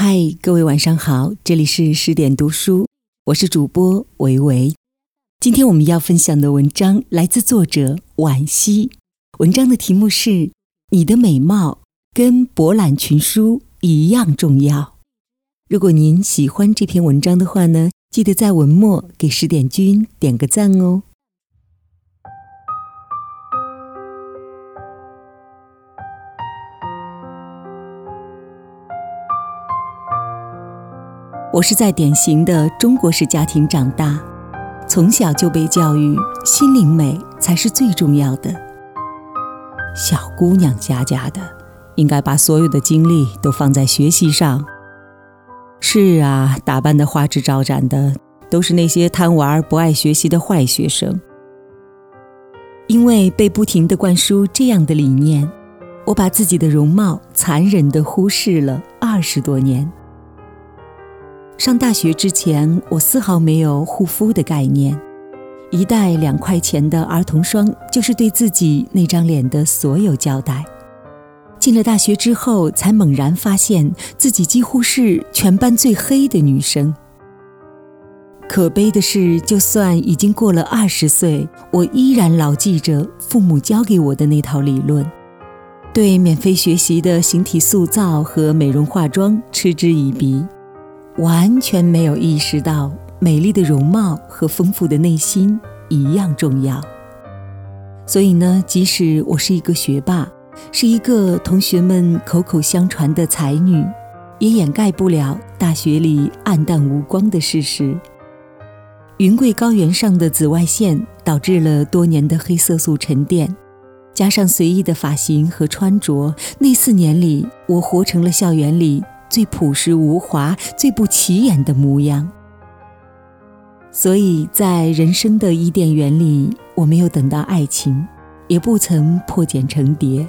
嗨，各位晚上好，这里是十点读书，我是主播维维。今天我们要分享的文章来自作者惋惜，文章的题目是《你的美貌跟博览群书一样重要》。如果您喜欢这篇文章的话呢，记得在文末给十点君点个赞哦。我是在典型的中国式家庭长大，从小就被教育心灵美才是最重要的。小姑娘家家的，应该把所有的精力都放在学习上。是啊，打扮的花枝招展的，都是那些贪玩不爱学习的坏学生。因为被不停的灌输这样的理念，我把自己的容貌残忍的忽视了二十多年。上大学之前，我丝毫没有护肤的概念，一袋两块钱的儿童霜就是对自己那张脸的所有交代。进了大学之后，才猛然发现自己几乎是全班最黑的女生。可悲的是，就算已经过了二十岁，我依然牢记着父母教给我的那套理论，对免费学习的形体塑造和美容化妆嗤之以鼻。完全没有意识到，美丽的容貌和丰富的内心一样重要。所以呢，即使我是一个学霸，是一个同学们口口相传的才女，也掩盖不了大学里暗淡无光的事实。云贵高原上的紫外线导致了多年的黑色素沉淀，加上随意的发型和穿着，那四年里，我活成了校园里。最朴实无华、最不起眼的模样。所以在人生的伊甸园里，我没有等到爱情，也不曾破茧成蝶。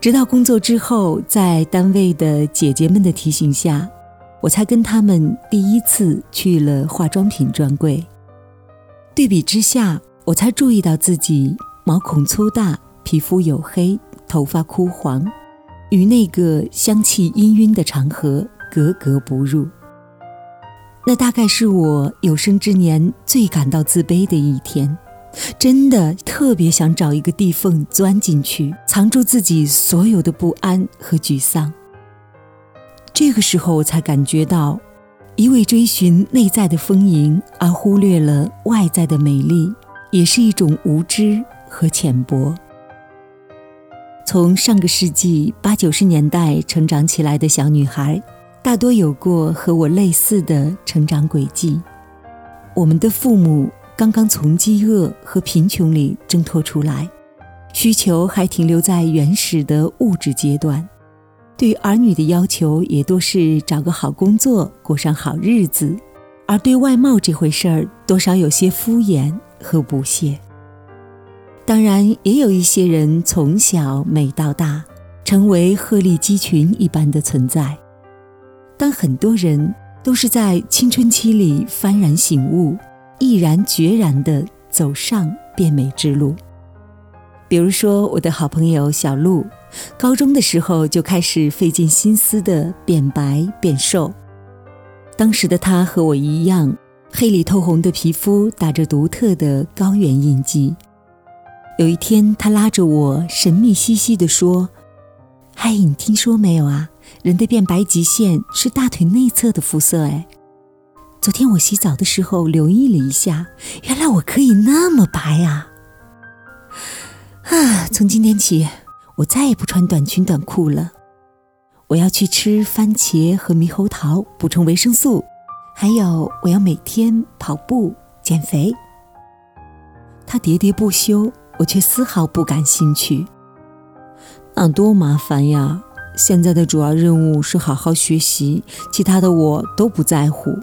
直到工作之后，在单位的姐姐们的提醒下，我才跟她们第一次去了化妆品专柜。对比之下，我才注意到自己毛孔粗大、皮肤黝黑、头发枯黄。与那个香气氤氲的长河格格不入，那大概是我有生之年最感到自卑的一天，真的特别想找一个地缝钻进去，藏住自己所有的不安和沮丧。这个时候，我才感觉到，一味追寻内在的丰盈而忽略了外在的美丽，也是一种无知和浅薄。从上个世纪八九十年代成长起来的小女孩，大多有过和我类似的成长轨迹。我们的父母刚刚从饥饿和贫穷里挣脱出来，需求还停留在原始的物质阶段，对儿女的要求也多是找个好工作，过上好日子，而对外貌这回事儿，多少有些敷衍和不屑。当然，也有一些人从小美到大，成为鹤立鸡群一般的存在。但很多人都是在青春期里幡然醒悟，毅然决然地走上变美之路。比如说，我的好朋友小鹿，高中的时候就开始费尽心思地变白变瘦。当时的她和我一样，黑里透红的皮肤打着独特的高原印记。有一天，他拉着我，神秘兮兮地说：“嗨，你听说没有啊？人的变白极限是大腿内侧的肤色。哎，昨天我洗澡的时候留意了一下，原来我可以那么白啊！啊，从今天起，我再也不穿短裙短裤了。我要去吃番茄和猕猴桃，补充维生素。还有，我要每天跑步减肥。”他喋喋不休。我却丝毫不感兴趣，那多麻烦呀！现在的主要任务是好好学习，其他的我都不在乎。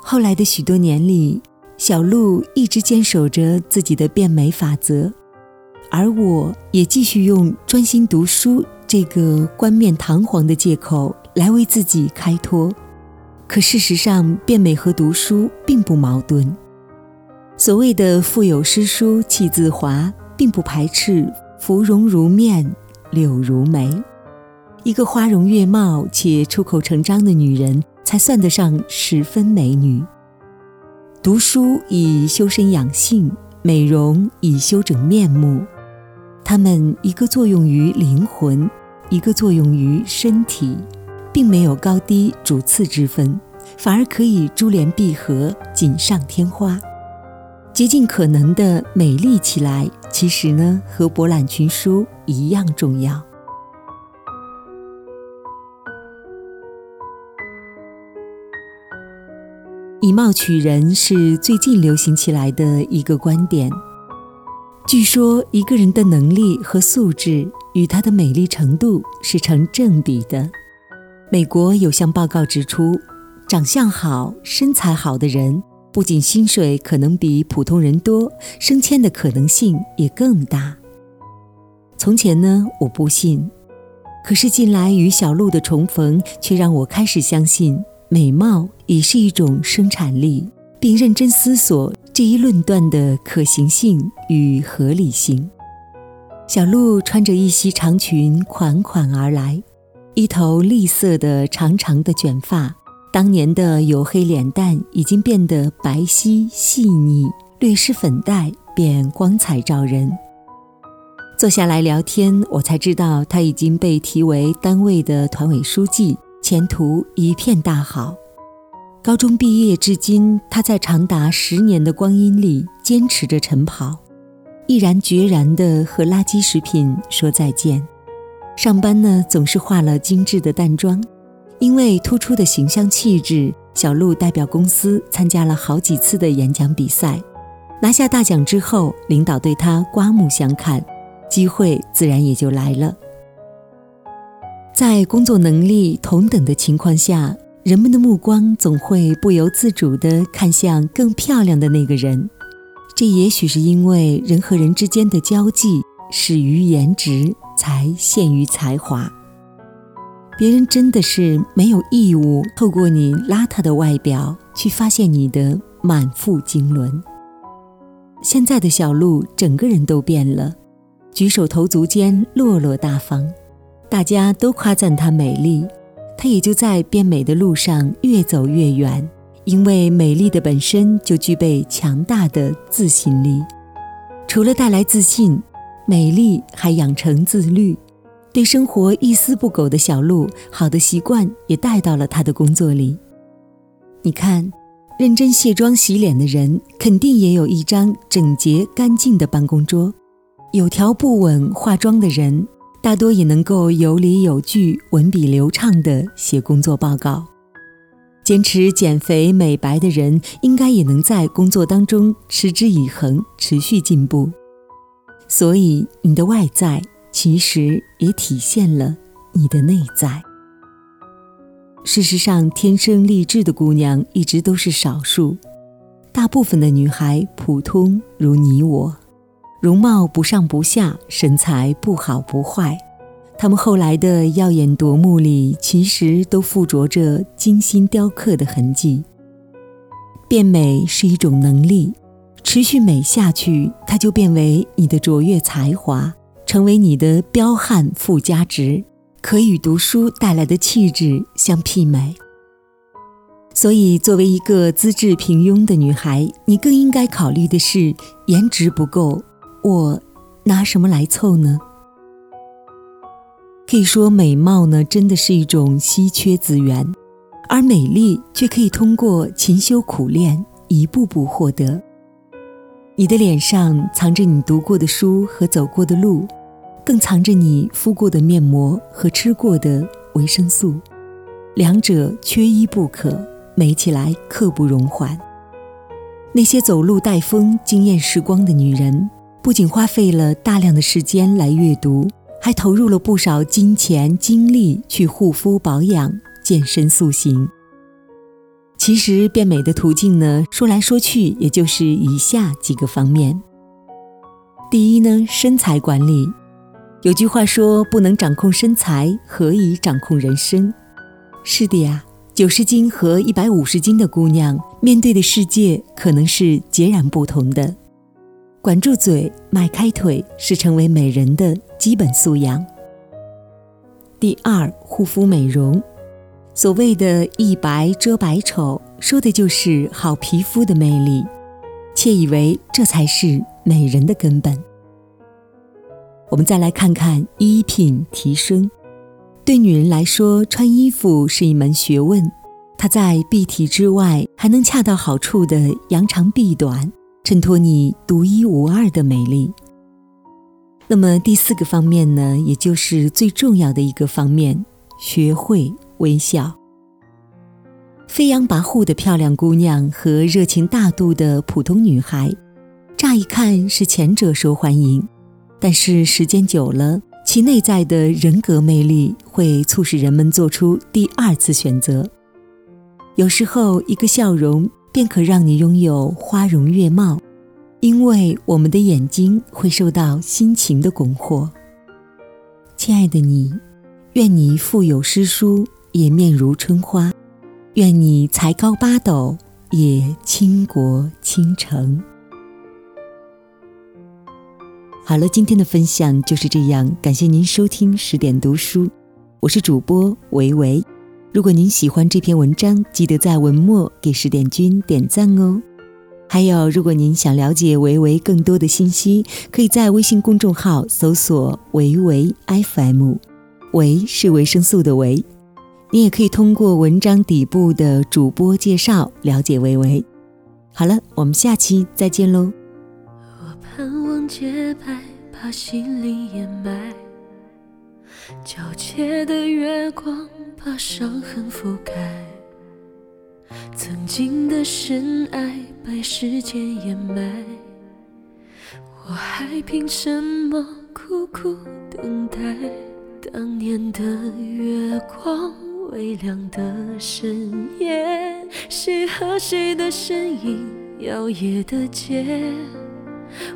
后来的许多年里，小鹿一直坚守着自己的变美法则，而我也继续用专心读书这个冠冕堂皇的借口来为自己开脱。可事实上，变美和读书并不矛盾。所谓的腹有诗书气自华，并不排斥芙蓉如面柳如眉。一个花容月貌且出口成章的女人，才算得上十分美女。读书以修身养性，美容以修整面目。它们一个作用于灵魂，一个作用于身体，并没有高低主次之分，反而可以珠联璧合，锦上添花。竭尽可能的美丽起来，其实呢，和博览群书一样重要。以貌取人是最近流行起来的一个观点。据说，一个人的能力和素质与他的美丽程度是成正比的。美国有项报告指出，长相好、身材好的人。不仅薪水可能比普通人多，升迁的可能性也更大。从前呢，我不信，可是近来与小鹿的重逢，却让我开始相信美貌也是一种生产力，并认真思索这一论断的可行性与合理性。小鹿穿着一袭长裙款款而来，一头栗色的长长的卷发。当年的黝黑脸蛋已经变得白皙细腻，略施粉黛便光彩照人。坐下来聊天，我才知道他已经被提为单位的团委书记，前途一片大好。高中毕业至今，他在长达十年的光阴里坚持着晨跑，毅然决然地和垃圾食品说再见。上班呢，总是化了精致的淡妆。因为突出的形象气质，小鹿代表公司参加了好几次的演讲比赛，拿下大奖之后，领导对他刮目相看，机会自然也就来了。在工作能力同等的情况下，人们的目光总会不由自主地看向更漂亮的那个人，这也许是因为人和人之间的交际始于颜值，才限于才华。别人真的是没有义务透过你邋遢的外表去发现你的满腹经纶。现在的小鹿整个人都变了，举手投足间落落大方，大家都夸赞她美丽，她也就在变美的路上越走越远。因为美丽的本身就具备强大的自信力，除了带来自信，美丽还养成自律。对生活一丝不苟的小鹿，好的习惯也带到了他的工作里。你看，认真卸妆洗脸的人，肯定也有一张整洁干净的办公桌；有条不紊化妆的人，大多也能够有理有据、文笔流畅地写工作报告；坚持减肥美白的人，应该也能在工作当中持之以恒、持续进步。所以，你的外在。其实也体现了你的内在。事实上，天生丽质的姑娘一直都是少数，大部分的女孩普通如你我，容貌不上不下，身材不好不坏。她们后来的耀眼夺目里，其实都附着着精心雕刻的痕迹。变美是一种能力，持续美下去，它就变为你的卓越才华。成为你的彪悍附加值，可与读书带来的气质相媲美。所以，作为一个资质平庸的女孩，你更应该考虑的是颜值不够，我拿什么来凑呢？可以说，美貌呢，真的是一种稀缺资源，而美丽却可以通过勤修苦练，一步步获得。你的脸上藏着你读过的书和走过的路。更藏着你敷过的面膜和吃过的维生素，两者缺一不可，美起来刻不容缓。那些走路带风、惊艳时光的女人，不仅花费了大量的时间来阅读，还投入了不少金钱精力去护肤保养、健身塑形。其实变美的途径呢，说来说去也就是以下几个方面。第一呢，身材管理。有句话说：“不能掌控身材，何以掌控人生？”是的呀，九十斤和一百五十斤的姑娘面对的世界可能是截然不同的。管住嘴，迈开腿，是成为美人的基本素养。第二，护肤美容。所谓的一白遮百丑，说的就是好皮肤的魅力，窃以为这才是美人的根本。我们再来看看衣品提升。对女人来说，穿衣服是一门学问，它在蔽体之外，还能恰到好处的扬长避短，衬托你独一无二的美丽。那么第四个方面呢，也就是最重要的一个方面，学会微笑。飞扬跋扈的漂亮姑娘和热情大度的普通女孩，乍一看是前者受欢迎，但是时间久了，其内在的人格魅力会促使人们做出第二次选择。有时候，一个笑容便可让你拥有花容月貌。因为我们的眼睛会受到心情的蛊惑，亲爱的你，愿你腹有诗书也面如春花，愿你才高八斗也倾国倾城。好了，今天的分享就是这样，感谢您收听十点读书，我是主播维维。如果您喜欢这篇文章，记得在文末给十点君点赞哦。还有，如果您想了解维维更多的信息，可以在微信公众号搜索“维维 FM”，维是维生素的维。你也可以通过文章底部的主播介绍了解维维。好了，我们下期再见喽。洁白，把心灵掩埋，皎洁的月光把伤痕覆盖。曾经的深爱被时间掩埋，我还凭什么苦苦等待？当年的月光，微亮的深夜，谁和谁的身影摇曳的街？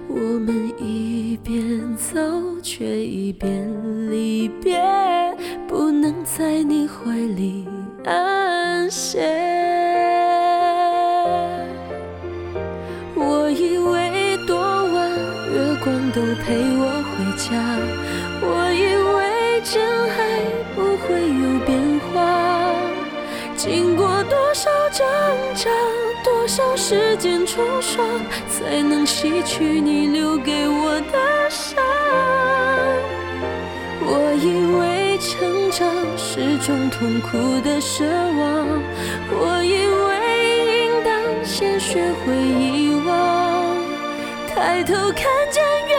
我们一边走，却一边离别，不能在你怀里安歇。我以为多晚，月光都陪我回家，少时间冲刷，才能洗去你留给我的伤？我以为成长是种痛苦的奢望，我以为应当先学会遗忘。抬头看见月。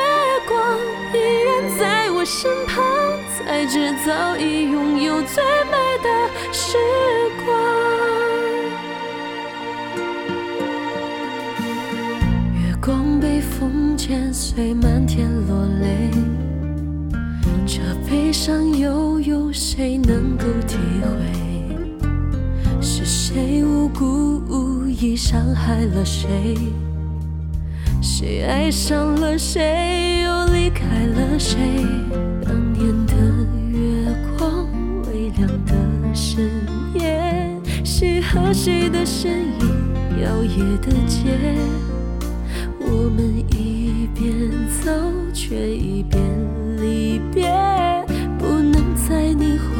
光依然在我身旁，才知早已拥有最美的时光被风剪碎，漫天落泪，这悲伤又有谁能够体会？是谁无故无意伤害了谁？谁爱上了谁，又离开了谁？当年的月光，微亮的深夜，谁和谁的身影摇曳的街？我们一边走，却一边离别，不能在你怀。